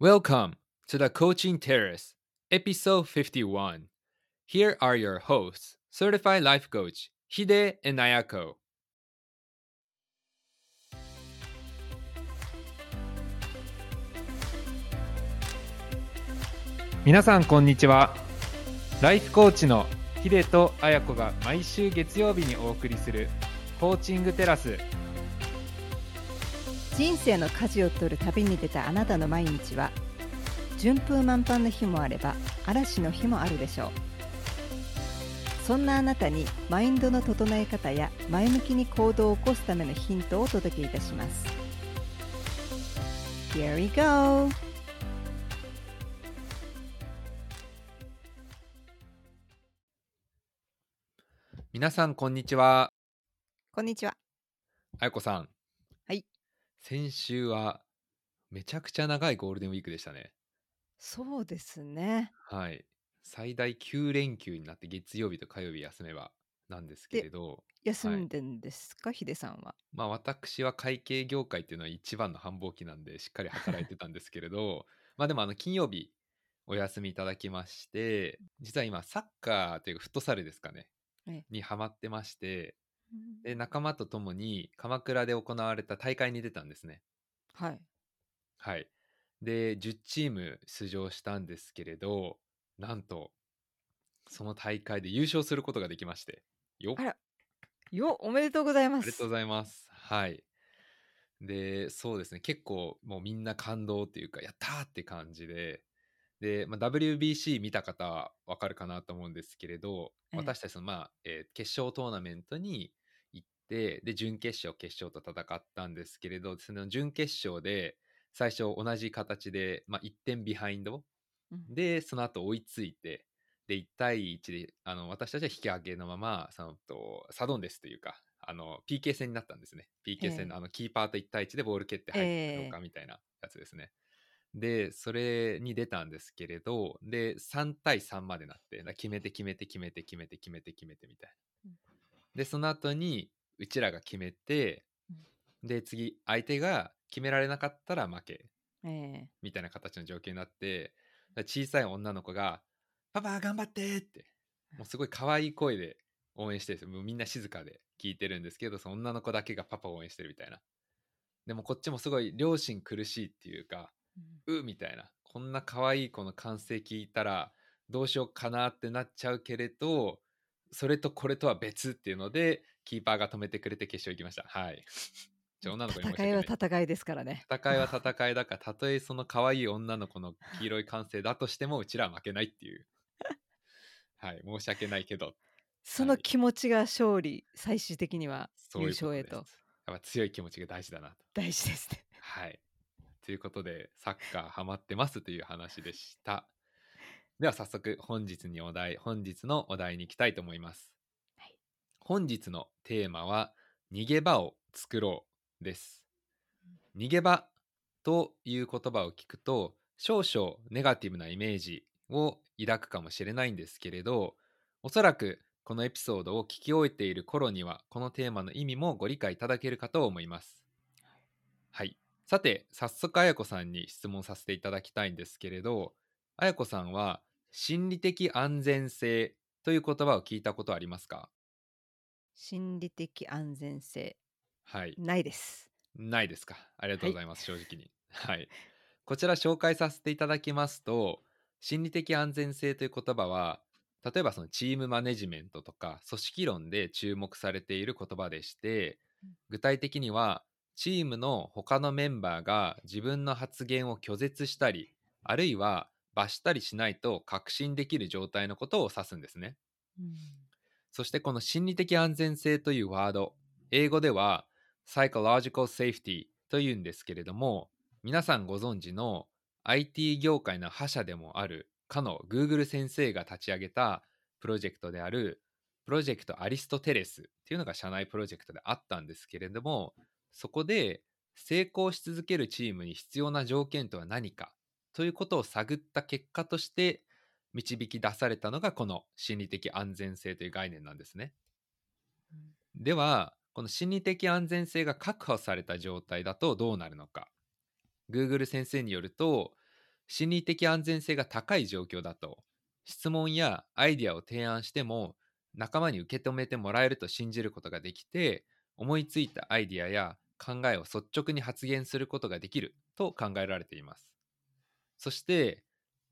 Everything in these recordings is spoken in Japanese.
Welcome to the Coaching Terrace, episode 51. Here are your hosts, certified life coach Hide and Ayako. 皆さんこんにちはライフコーチのヒデとアヤコが毎週月曜日にお送りするコーチングテラス人生の舵を取る旅に出たあなたの毎日は順風満帆の日もあれば嵐の日もあるでしょうそんなあなたにマインドの整え方や前向きに行動を起こすためのヒントをお届けいたします Here we go! 皆さんこんにちは。こんにちはあやこさん。はい。先週はめちゃくちゃ長いゴールデンウィークでしたね。そうですねはい。最大9連休になって月曜日と火曜日休めばなんですけれど、休んでんですか、ヒデさんはまあ私は会計業界っていうのは一番の繁忙期なんでしっかり働いてたんですけれど、まあでもあの金曜日お休みいただきまして、実は今サッカーというかフットサルですかねええ。にハマってまして、で仲間と共に鎌倉で行われた大会に出たんですね。はいはい。で、10チーム出場したんですけれど、なんと、その大会で優勝することができまして。よっあらよおめでとうございますありがとうございます。はい。で、そうですね、結構もうみんな感動っていうか、やったーって感じで、で、まあ、WBC 見た方はわかるかなと思うんですけれど、ええ私たちの、まあえー決勝トーナメントにで、準決勝、決勝と戦ったんですけれど、その準決勝で、最初同じ形で、まあ、1点ビハインドうんで、その後追いついて、で、1対1で、あの、私たちは引き分けのまま、そのと、サドンデスというか、あの、PK 戦になったんですね。PK 戦の、ええあの、キーパーと1対1でボール蹴って入ってるのかみたいなやつですね。で、それに出たんですけれど、で、3対3までなって、決めて決めて決めて決めて決めて決めてみたいなうん。で、その後に、うちらが決めて、で、次、相手が決められなかったら負け。ええみたいな形の状況になって、小さい女の子が、パパ頑張ってって、もうすごい可愛い声で応援してるんですよ。もうみんな静かで聞いてるんですけど、その女の子だけがパパを応援してるみたいな。でもこっちもすごい両親苦しいっていうか、うんうみたいな。こんな可愛い子の歓声聞いたら、どうしようかなってなっちゃうけれど、それとこれとは別っていうので、キーパーが止めてくれて決勝行きました。はい。じゃあ女の子戦いは戦いですからね。戦いは戦いだからたとえその可愛い女の子の黄色い歓声だとしてもうちらは負けないっていう。はい申し訳ないけど。その気持ちが勝利最終的には優そういうことです。勝へとやっぱ強い気持ちが大事だなと。大事ですね。はい。ということでサッカーハマってますという話でしたでは早速本日にお題本日のお題に行きたいと思います、はい。本日のテーマは逃げ場を作ろうです。逃げ場という言葉を聞くと少々ネガティブなイメージを抱くかもしれないんですけれどおそらくこのエピソードを聞き終えている頃にはこのテーマの意味もご理解いただけるかと思います。はい。さて早速あやこさんに質問させていただきたいんですけれどあやこさんは心理的安全性という言葉を聞いたことありますか？心理的安全性はいないですないですか。ありがとうございます、正直に。はい。こちら紹介させていただきますと、心理的安全性という言葉は、例えばそのチームマネジメントとか組織論で注目されている言葉でしてうん、具体的には、チームの他のメンバーが自分の発言を拒絶したり、あるいは罰したりしないと確信できる状態のことを指すんですね。そしてこの心理的安全性というワード、英語では psychological safety というんですけれども、皆さんご存知の IT 業界の覇者でもあるかの Google 先生が立ち上げたプロジェクトであるプロジェクトアリストテレスっていうのが社内プロジェクトであったんですけれども、そこで成功し続けるチームに必要な条件とは何かということを探った結果として導き出されたのがこの心理的安全性という概念なんですね。ではこの心理的安全性が確保された状態だとどうなるのか。Google 先生によると心理的安全性が高い状況だと質問やアイディアを提案しても仲間に受け止めてもらえると信じることができて思いついたアイディアや考えを率直に発言することができると考えられていますそして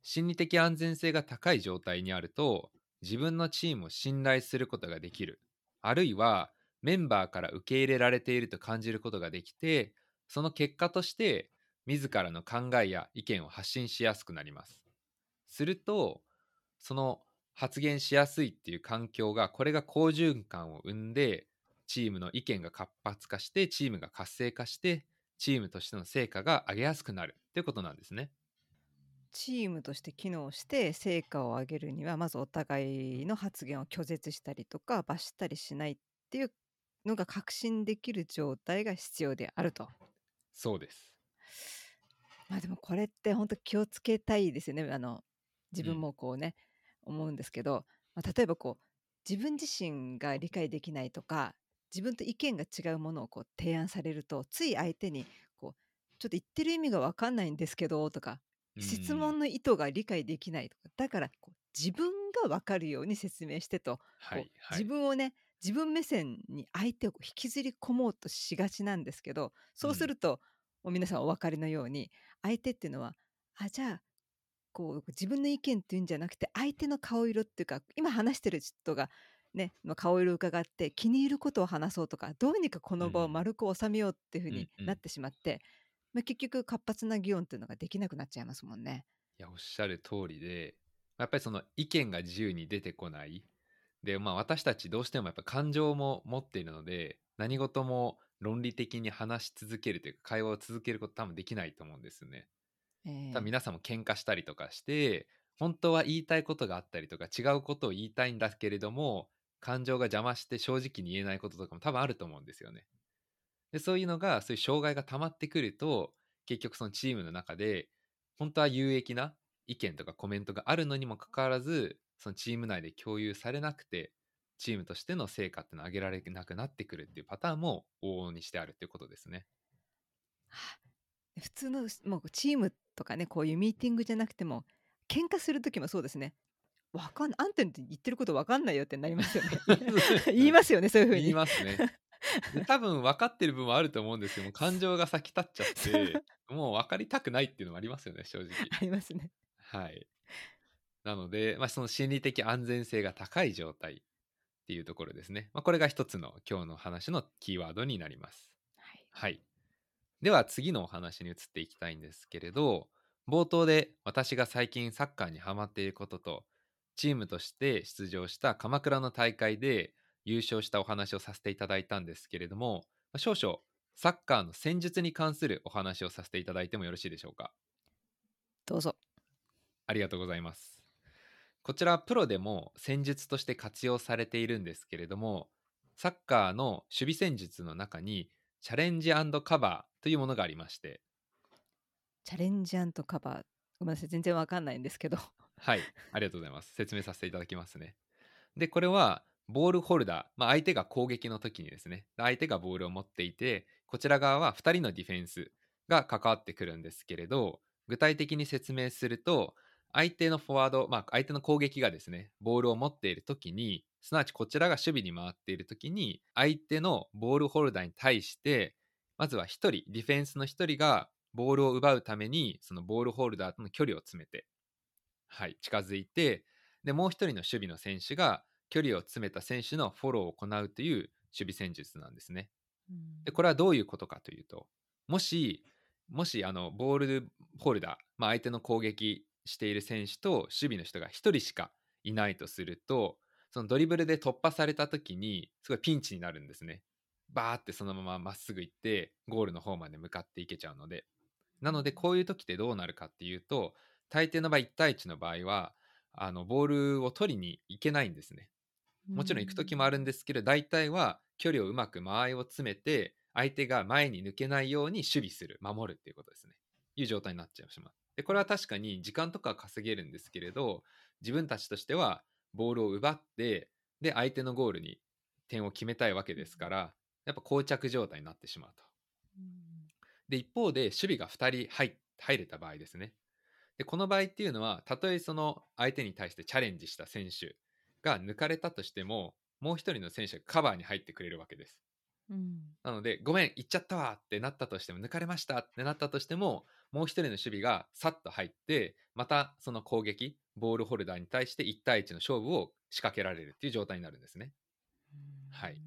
心理的安全性が高い状態にあると自分のチームを信頼することができるあるいはメンバーから受け入れられていると感じることができてその結果として自らの考えや意見を発信しやすくなりますするとその発言しやすいっていう環境がこれが好循環を生んでチームの意見が活発化してチームが活性化してチームとしての成果が上げやすくなるっていうことなんですね。チームとして機能して成果を上げるにはまずお互いの発言を拒絶したりとか罰したりしないっていうのが確信できる状態が必要であると。そうです。まあでもこれって本当気をつけたいですよね。あの自分もこうね、思うんですけど、まあ、例えばこう自分自身が理解できないとか自分と意見が違うものをこう提案されるとつい相手にこうちょっと言ってる意味が分かんないんですけどとか質問の意図が理解できないとかだからこう自分が分かるように説明してと、はい、こう自分をね自分目線に相手を引きずり込もうとしがちなんですけどそうすると、もう皆さんお分かりのように相手っていうのはあじゃあこう自分の意見っていうんじゃなくて相手の顔色っていうか今話してる人がね、まあ顔色を伺って気に入ることを話そうとかどうにかこの場を丸く収めようっていうふうになってしまって、まあ、結局活発な議論っていうのができなくなっちゃいますもんね。いやおっしゃる通りでやっぱりその意見が自由に出てこないでまあ私たちどうしてもやっぱ感情も持っているので何事も論理的に話し続けるというか会話を続けること多分できないと思うんですね。え多分皆さんも喧嘩したりとかして本当は言いたいことがあったりとか違うことを言いたいんだけれども感情が邪魔して正直に言えないこととかも多分あると思うんですよね。でそういうのがそういう障害が溜まってくると結局そのチームの中で本当は有益な意見とかコメントがあるのにもかかわらずそのチーム内で共有されなくてチームとしての成果ってのを上げられなくなってくるっていうパターンも往々にしてあるっていうことですね。普通のもうチームとかねこういうミーティングじゃなくても喧嘩する時もそうですね。わかんあんたに言ってることわかんないよってなりますよね。言いますよねそういうふうに。言いますね。で多分分かってる部分はあると思うんですけども感情が先立っちゃってもう分かりたくないっていうのもありますよね正直。ありますね。はい。なので、まあ、その心理的安全性が高い状態っていうところですね。まあ、これが一つの今日の話のキーワードになります。はい。はい。では次のお話に移っていきたいんですけれど、冒頭で私が最近サッカーにハマっていることと、チームとして出場した鎌倉の大会で優勝したお話をさせていただいたんですけれども、まあ少々サッカーの戦術に関するお話をさせていただいてもよろしいでしょうか？どうぞ。ありがとうございます。こちらプロでも戦術として活用されているんですけれども、サッカーの守備戦術の中にチャレンジカバーというものがありまして、チャレンジカバー。ごめんなさい全然わかんないんですけど。はい、ありがとうございます。説明させていただきますね。で、これはボールホルダー、まあ、相手が攻撃の時にですね、相手がボールを持っていて、こちら側は2人のディフェンスが関わってくるんですけれど、具体的に説明すると、相手のフォワード、まあ、相手の攻撃がですね、ボールを持っている時に、すなわちこちらが守備に回っている時に、相手のボールホルダーに対して、まずは1人、ディフェンスの1人がボールを奪うために、そのボールホルダーとの距離を詰めて、はい、近づいて、で、もう1人の守備の選手が、距離を詰めた選手のフォローを行うという守備戦術なんですね。でこれはどういうことかというともしもしあのボールホルダー、まあ、相手の攻撃している選手と守備の人が1人しかいないとするとそのドリブルで突破された時にすごいピンチになるんですね。バーってそのまままっすぐ行ってゴールの方まで向かっていけちゃうので。なのでこういう時ってどうなるかっていうと大抵の場合1対1の場合はあのボールを取りに行けないんですね。もちろん行く時もあるんですけど、大体は距離をうまく間合いを詰めて、相手が前に抜けないように守備する、守るっていうことですね。いう状態になっちゃいます。で、これは確かに時間とかは稼げるんですけれど、自分たちとしてはボールを奪って、で、相手のゴールに点を決めたいわけですから、やっぱ膠着状態になってしまうと。で、一方で守備が2人入入れた場合ですね。でこの場合っていうのはたとえその相手に対してチャレンジした選手が抜かれたとしてももう一人の選手がカバーに入ってくれるわけです。うん。なので、ごめん、行っちゃったわってなったとしても、抜かれましたってなったとしても、もう一人の守備がさっと入って、またその攻撃、ボールホルダーに対して1対1の勝負を仕掛けられるっていう状態になるんですね。はい。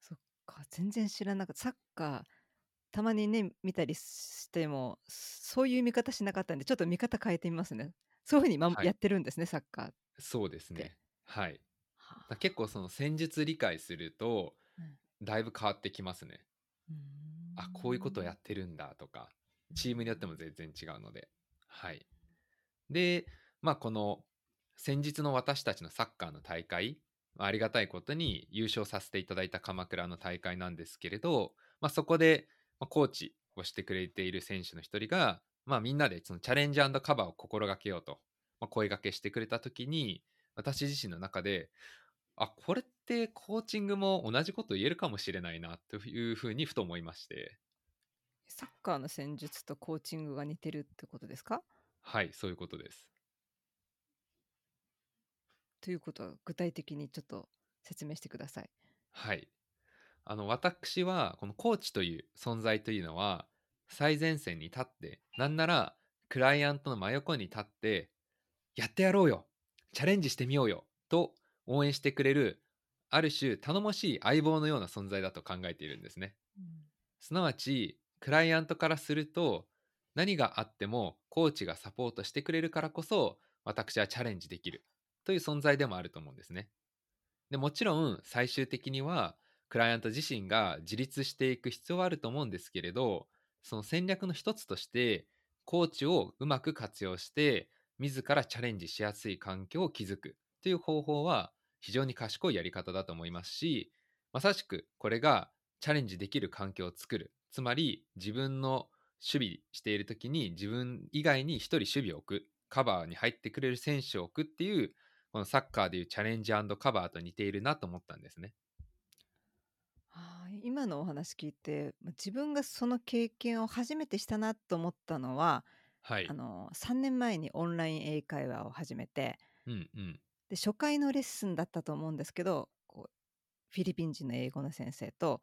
そっか全然知らなかった。サッカーたまにね見たりしてもそういう見方しなかったんでちょっと見方変えてみますねそういうふうに今、はいやってるんですねサッカーそうですでね。はい。だは結構その戦術理解するとうん、だいぶ変わってきますね。あ、こういうことやってるんだとか、チームによっても全然違うので。はい。で、まあこの先日の私たちのサッカーの大会、まあありがたいことに優勝させていただいた鎌倉の大会なんですけれど、まあ、そこでまあコーチをしてくれている選手の一人が、まあ、みんなでそのチャレンジカバーを心がけようと、まあ、声掛けしてくれた時に私自身の中であこれってコーチングも同じこと言えるかもしれないなというふうにふと思いましてサッカーの戦術とコーチングが似てるってことですか？はいそういうことですということは具体的にちょっと説明してください。はい。あの、私は、このコーチという存在というのは、最前線に立って、なんなら、クライアントの真横に立って、やってやろうよチャレンジしてみようよと応援してくれる、ある種頼もしい相棒のような存在だと考えているんですね。すなわち、クライアントからすると、何があってもコーチがサポートしてくれるからこそ、私はチャレンジできるという存在でもあると思うんですね。でもちろん最終的にはクライアント自身が自立していく必要はあると思うんですけれどその戦略の一つとしてコーチをうまく活用して自らチャレンジしやすい環境を築くという方法は非常に賢いやり方だと思いますしまさしくこれがチャレンジできる環境を作るつまり自分の守備している時に自分以外に一人守備を置くカバーに入ってくれる選手を置くっていうこのサッカーでいうチャレンジカバーと似ているなと思ったんですね。はい今のお話聞いてま自分がその経験を初めてしたなと思ったのは、はいあ。の3年前にオンライン英会話を始めてうんうん。で初回のレッスンだったと思うんですけどこうフィリピン人の英語の先生と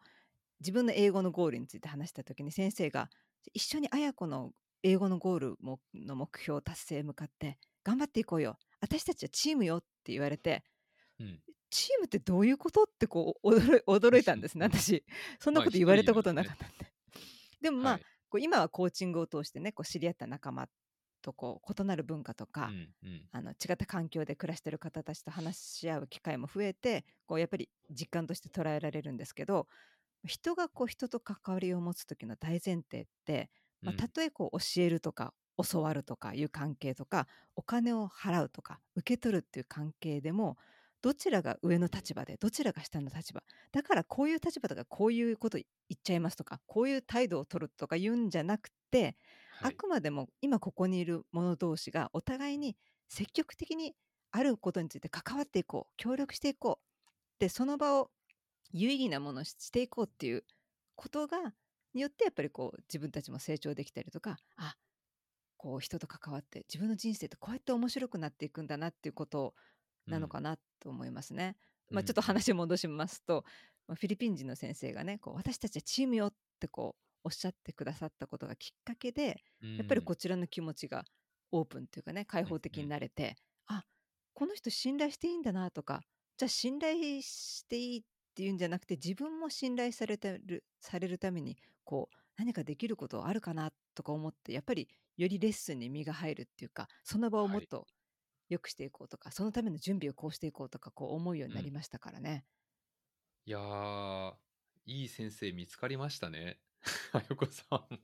自分の英語のゴールについて話した時に先生が一緒に綾子の英語のゴールもの目標達成へ向かって頑張っていこうよ私たちはチームよって言われてうん、チームってどういうこと？ってこう 驚いたんですねうん。私。そんなまあこと言われたことなかったんで、でもまあ、はい。こう今はコーチングを通してねこう知り合った仲間とこう異なる文化とか、うんうん。あの違った環境で暮らしてる方たちと話し合う機会も増えてこうやっぱり実感として捉えられるんですけど人がこう人と関わりを持つ時の大前提って、まあ、うん。たとえこう教えるとか教わるとかいう関係とかお金を払うとか受け取るっていう関係でもどちらが上の立場でどちらが下の立場。だからこういう立場とかこういうこと言っちゃいますとかこういう態度を取るとか言うんじゃなくてあはい。くまでも今ここにいる者同士がお互いに積極的にあることについて関わっていこう協力していこうでその場を有意義なものにしていこうっていうことがによってやっぱりこう自分たちも成長できたりとかあこう人と関わって自分の人生ってこうやって面白くなっていくんだなっていうことなのかなと思いますね。まあ、ちょっと話を戻しますと、まあフィリピン人の先生がねこう私たちはチームよってこうおっしゃってくださったことがきっかけでうんやっぱりこちらの気持ちがオープンというかね開放的になれて、あこの人信頼していいんだなとかじゃあ信頼していいっていうんじゃなくて自分も信頼されてるされるためにこう何かできることあるかなとか思ってやっぱりよりレッスンに身が入るっていうかその場をもっはい。と良くしていこうとか、そのための準備をこうしていこうとかこう思うようになりましたからね。いやーいい先生見つかりましたね。あよこさん。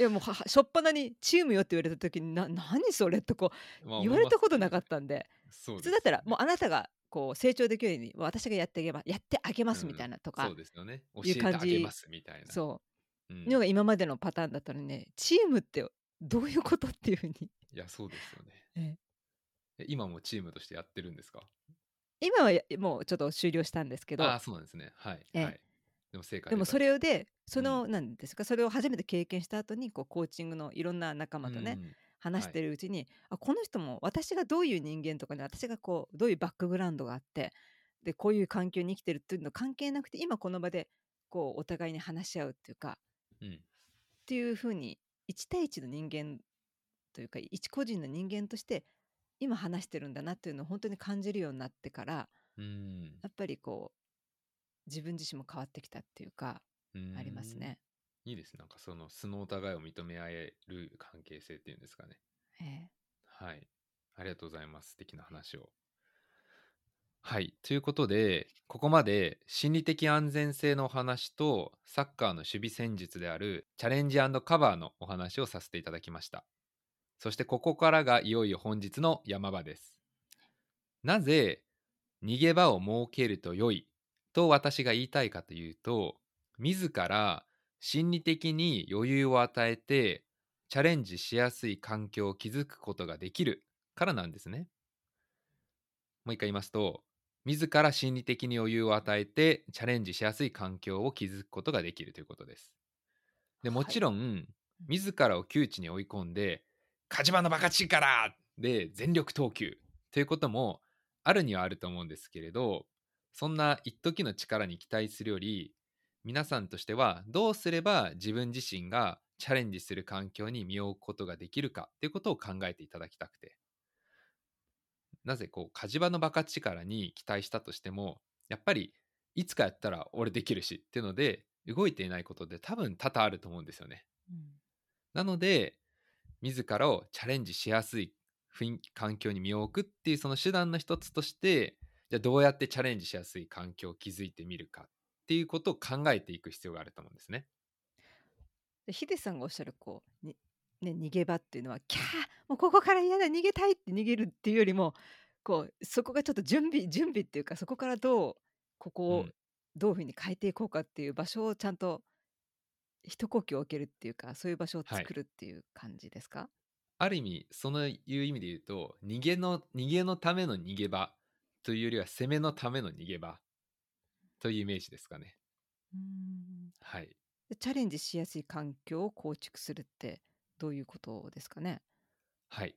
いやもうははしょっぱなにチームよって言われた時にな何それとこまあう言われたことなかっったんでた。そう普通だったらもうあなたがこう成長できるように私がやってあげばやってあげますみたいなとか、そうですよね。教いうえて感じあげますみたいな。そううんのが今までのパターンだったのにねチームってどういうことっていうふうに、いや、そうですよね。えええ今もチームとしてやってるんですか？今はやもうちょっと終了したんですけど。ああ、そうなんですね。はい。ええ。はい。でも成果でもそれをでその、なんですかそれを初めて経験した後にこうコーチングのいろんな仲間とね、うん。話してるうちに、あこの人も私がどういう人間とかね私がこうどういうバックグラウンドがあってでこういう環境に生きてるっていうの関係なくて今この場でこうお互いに話し合うっていうか。うん。っていうふうに1対1の人間というか一個人の人間として今話してるんだなっていうのを本当に感じるようになってからうん。やっぱりこう自分自身も変わってきたっていうかうんありますね。いいです。なんかその素のお互いを認め合える関係性っていうんですかね。ええ。はい。ありがとうございます。素敵な話を。はい。ということでここまで心理的安全性のお話とサッカーの守備戦術であるチャレンジカバーのお話をさせていただきましたそしてここからがいよいよ本日の山場ですなぜ逃げ場を設けると良いと私が言いたいかというと自ら心理的に余裕を与えてチャレンジしやすい環境を築くことができるからなんですね。もう一回言いますと自ら心理的に余裕を与えてチャレンジしやすい環境を築くことができるということです。でもちろん、自らを窮地に追い込んで「火事場のバカ力!」で全力投球ということもあるにはあると思うんですけれどそんな一時の力に期待するより皆さんとしてはどうすれば自分自身がチャレンジする環境に身を置くことができるかっていうことを考えていただきたくてなぜこう火事場のバカ力に期待したとしてもやっぱりいつかやったら俺できるしっていうので動いていないことで多分多々あると思うんですよね。うんなので自らをチャレンジしやすい雰囲気環境に身を置くっていうその手段の一つとしてじゃあどうやってチャレンジしやすい環境を築いてみるかっていうことを考えていく必要があると思うんですね。でヒデさんがおっしゃるこうに、ね、逃げ場っていうのはキャーもうここから嫌だ逃げたいって逃げるっていうよりもこうそこがちょっと準備準備っていうかそこからどうここをうんどういうふうに変えていこうかっていう場所をちゃんと一呼吸置けるっていうかそういう場所をはい作るっていう感じですか、ある意味そのいう意味で言うと逃げの逃げのための逃げ場というよりは攻めのための逃げ場というイメージですかね。うんはい。でチャレンジしやすい環境を構築するってどういうことですかね？はい。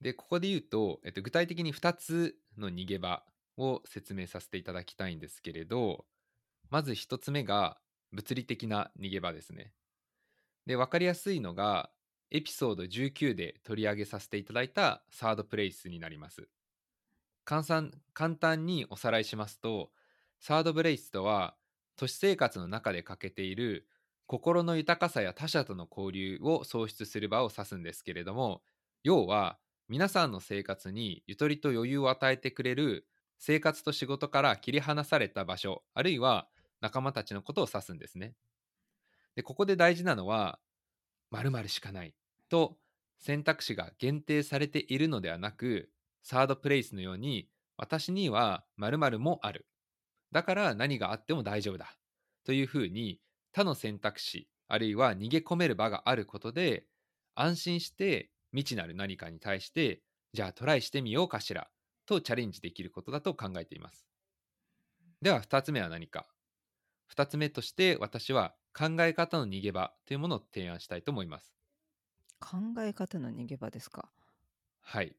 で、ここで言うと、えっと、具体的に2つの逃げ場を説明させていただきたいんですけれど、まず1つ目が物理的な逃げ場ですね。で、分かりやすいのが、エピソード19で取り上げさせていただいたサードプレイスになります。簡単簡単におさらいしますと、サードプレイスとは、都市生活の中で欠けている心の豊かさや他者との交流を創出する場を指すんですけれども、要は皆さんの生活にゆとりと余裕を与えてくれる生活と仕事から切り離された場所あるいは仲間たちのことを指すんですね。でここで大事なのは〇〇しかないと選択肢が限定されているのではなくサードプレイスのように私には〇〇もある。だから何があっても大丈夫だ。というふうに他の選択肢あるいは逃げ込める場があることで安心して未知なる何かに対してじゃあトライしてみようかしらとチャレンジできることだと考えています。では2つ目は何か。2つ目として私は考え方の逃げ場というものを提案したいと思います。考え方の逃げ場ですか？はい。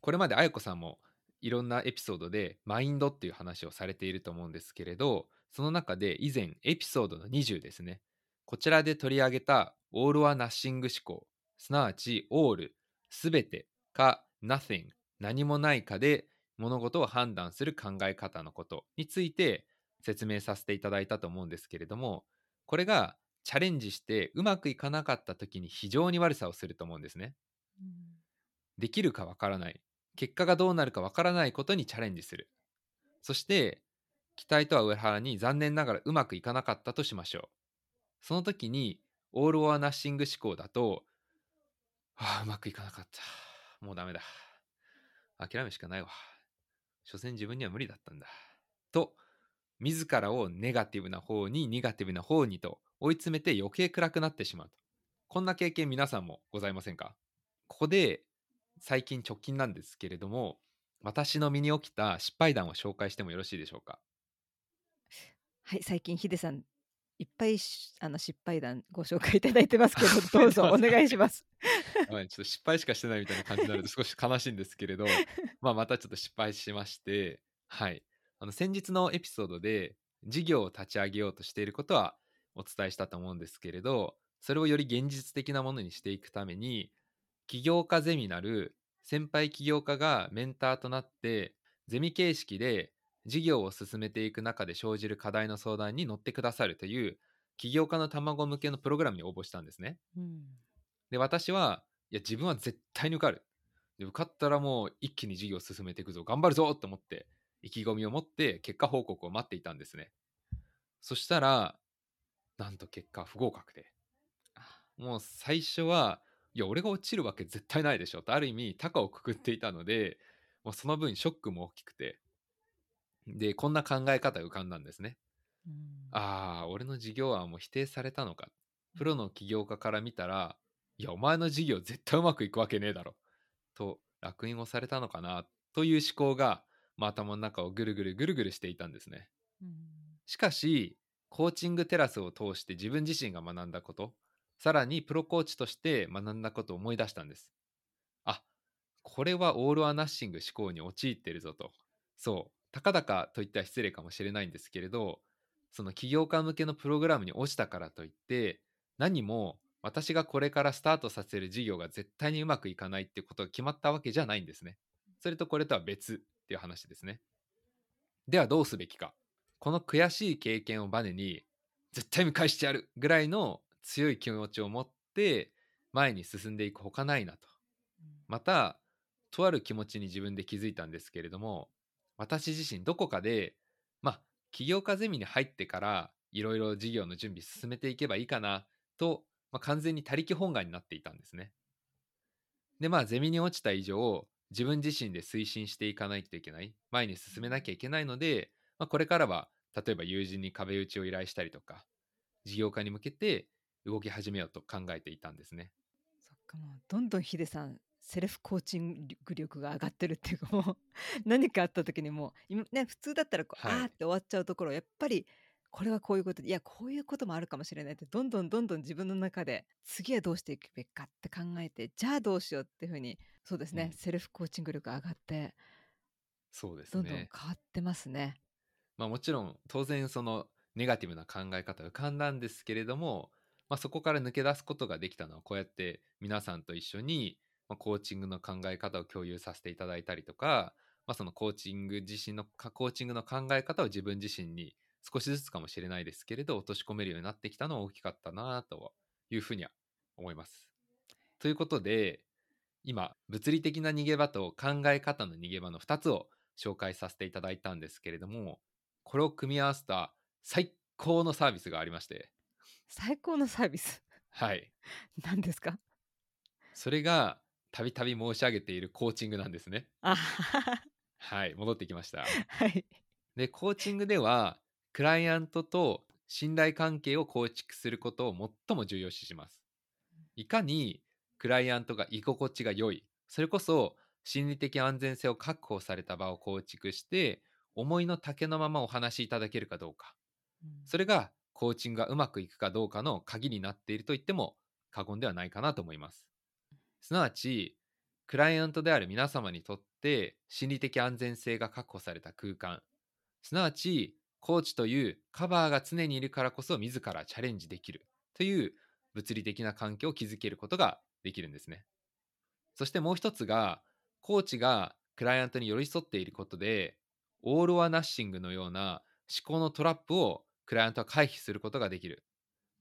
これまであやこさんもいろんなエピソードでマインドっていう話をされていると思うんですけれどその中で以前エピソードの20ですね。こちらで取り上げたオールはナッシング思考すなわちオールすべてか nothing 何もないかで物事を判断する考え方のことについて説明させていただいたと思うんですけれどもこれがチャレンジしてうまくいかなかった時に非常に悪さをすると思うんですね。できるかわからない。結果がどうなるかわからないことにチャレンジする。そして期待とは裏腹に残念ながらうまくいかなかったとしましょう。その時にオール・オア・ナッシング思考だとああうまくいかなかった。もうダメだ。諦めるしかないわ。所詮自分には無理だったんだ。と自らをネガティブな方にネガティブな方にと追い詰めて余計暗くなってしまう。とこんな経験皆さんもございませんか？ここで最近直近なんですけれども私の身に起きた失敗談を紹介してもよろしいでしょうか？はい最近ヒデさんいっぱいしあの失敗談ご紹介いただいてますけど どうぞお願いします。はい、ちょっと失敗しかしてないみたいな感じになると少し悲しいんですけれど、まあ、またちょっと失敗しまして、はい、あの先日のエピソードで事業を立ち上げようとしていることはお伝えしたと思うんですけれどそれをより現実的なものにしていくために起業家ゼミなる先輩起業家がメンターとなってゼミ形式で事業を進めていく中で生じる課題の相談に乗ってくださるという起業家の卵向けのプログラムに応募したんですね。うんで私はいや自分は絶対に受かるで受かったらもう一気に事業を進めていくぞ頑張るぞと思って意気込みを持って結果報告を待っていたんですね。そしたらなんと結果不合格で。もう最初はいや俺が落ちるわけ絶対ないでしょとある意味高をくくっていたのでもうその分ショックも大きくて。でこんな考え方が浮かんだんですね。うん。ああ、俺の事業案も否定されたのか。プロの起業家から見たら、いや、お前の事業絶対うまくいくわけねえだろ。と、烙印をされたのかな、という思考が、まあ、頭の中をぐるぐるぐるぐるしていたんですね。うんしかし、コーチングテラスを通して自分自身が学んだこと、さらにプロコーチとして学んだことを思い出したんです。あ、これはオール・ア・ナッシング思考に陥ってるぞと。そう、たかだかといったら失礼かもしれないんですけれど、その起業家向けのプログラムに落ちたからといって、何も私がこれからスタートさせる事業が絶対にうまくいかないってことが決まったわけじゃないんですね。それとこれとは別っていう話ですね。ではどうすべきか。この悔しい経験をバネに絶対見返してやるぐらいの強い気持ちを持って前に進んでいくほかないなと。またとある気持ちに自分で気づいたんですけれども私自身どこかでまあ起業家ゼミに入ってからいろいろ事業の準備進めていけばいいかなと、まあ、完全に他力本願になっていたんですね。でまあゼミに落ちた以上自分自身で推進していかないといけない。前に進めなきゃいけないので、まあ、これからは例えば友人に壁打ちを依頼したりとか事業化に向けて動き始めようと考えていたんですね。そっかもうどんどんヒデさんセルフコーチング 力が上がってるっていうかもう 何かあった時にもう今ね普通だったらこう、はいあーって終わっちゃうところやっぱりこれはこういうことでいやこういうこともあるかもしれないってどんどんどんどん自分の中で次はどうしていくべきかって考えてじゃあどうしようっていうふうにそうですね、うんセルフコーチング力上がってそうですどんどん変ね。わってますね。まあもちろん当然そのネガティブな考え方浮かんだんですけれども、まあ、そこから抜け出すことができたのはこうやって皆さんと一緒にまあコーチングの考え方を共有させていただいたりとか、まあ、そのコーチング自身のかコーチングの考え方を自分自身に少しずつかもしれないですけれど落とし込めるようになってきたのは大きかったなというふうには思います。ということで今物理的な逃げ場と考え方の逃げ場の2つを紹介させていただいたんですけれどもこれを組み合わせた最高のサービスがありまして。最高のサービス？はい。何ですか？それがたびたび申し上げているコーチングなんですね。はい戻ってきました。はい。でコーチングではクライアントと信頼関係を構築することを最も重要視します。いかにクライアントが居心地が良い。それこそ心理的安全性を確保された場を構築して思いの丈のままお話しいただけるかどうか。それがコーチングがうまくいくかどうかの鍵になっていると言っても過言ではないかなと思います。すなわち、クライアントである皆様にとって心理的安全性が確保された空間、すなわち、コーチというカバーが常にいるからこそ自らチャレンジできるという物理的な環境を築けることができるんですね。そしてもう一つが、コーチがクライアントに寄り添っていることで、オール・オア・ナッシングのような思考のトラップをクライアントは回避することができる。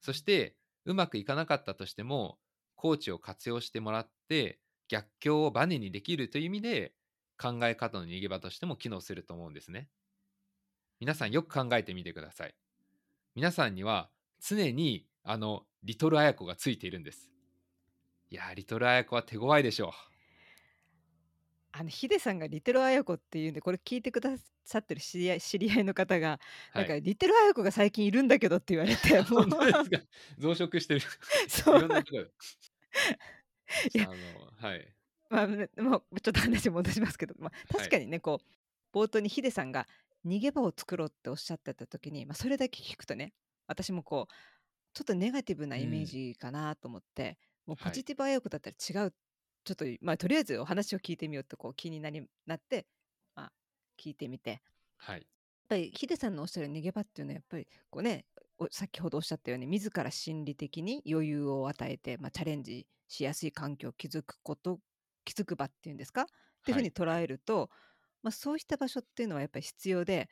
そして、うまくいかなかったとしても、コーチを活用してもらって、逆境をバネにできるという意味で、考え方の逃げ場としても機能すると思うんですね。皆さんよく考えてみてください。皆さんには常にあのリトルアヤコがついているんです。いやー、リトルアヤコは手強いでしょう。あのヒデさんがリテルアヤコっていうんでこれ聞いてくださってる知り合い知り合いの方が、はなんかい。リテルアヤコが最近いるんだけどって言われて 増殖してる。い そう。い やあの、はい。まあ、ねもうちょっと話戻しますけど、まあ、はい確かにね、こう冒頭にヒデさんが逃げ場を作ろうっておっしゃってた時に、まあ、それだけ聞くとね私もこうちょっとネガティブなイメージかなと思って、もうはいポジティブあやこだったら違う、ちょっとまあとりあえずお話を聞いてみようとこう気になりなって、まあ、聞いてみて。やっはい。ぱりヒデさんのおっしゃる逃げ場っていうのはやっぱりこうねお先ほどおっしゃったように自ら心理的に余裕を与えて、まあ、チャレンジしやすい環境を築くこと築く場っていうんですか？っていうふうに捉えると、まあ、そうした場所っていうのはやっぱり必要で、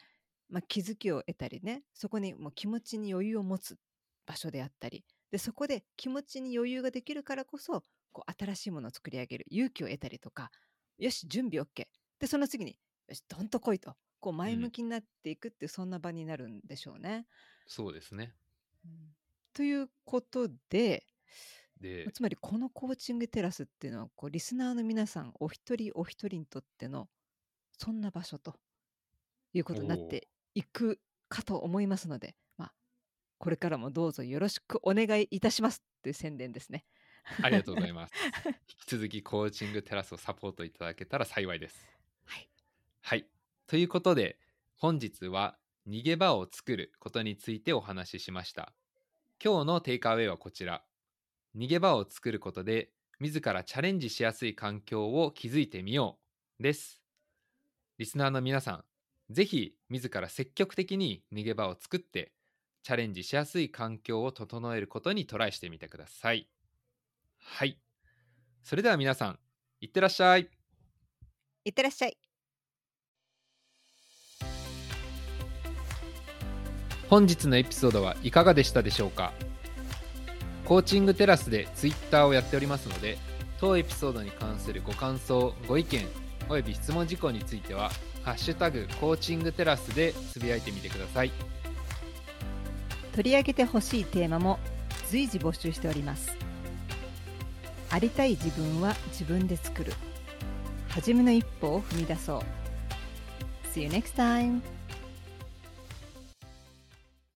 まあ、気づきを得たりねそこにもう気持ちに余裕を持つ場所であったりでそこで気持ちに余裕ができるからこそこう新しいものを作り上げる勇気を得たりとかよし準備 OK でその次によしどんと来いと。こう前向きになっていくっていうそんな場になるんでしょうね。そうですね。ということでで、つまりこのコーチングテラスっていうのはこうリスナーの皆さんお一人お一人にとってのそんな場所ということになっていくかと思いますので、まあ、これからもどうぞよろしくお願いいたしますという宣伝ですね。ありがとうございます。引き続きコーチングテラスをサポートいただけたら幸いです。はい。はい。ということで、本日は逃げ場を作ることについてお話ししました。今日のテイクアウェイはこちら。逃げ場を作ることで、自らチャレンジしやすい環境を築いてみようです。リスナーの皆さん、ぜひ自ら積極的に逃げ場を作って、チャレンジしやすい環境を整えることにトライしてみてください。はい。それでは皆さん、いってらっしゃい。いってらっしゃい。本日のエピソードはいかがでしたでしょうか？コーチングテラスでツイッターをやっておりますので当エピソードに関するご感想ご意見および質問事項については「ハッシュタグコーチングテラス」でつぶやいてみてください取り上げてほしいテーマも随時募集しております。ありたい自分は自分で作る。初めの一歩を踏み出そう。See you next time!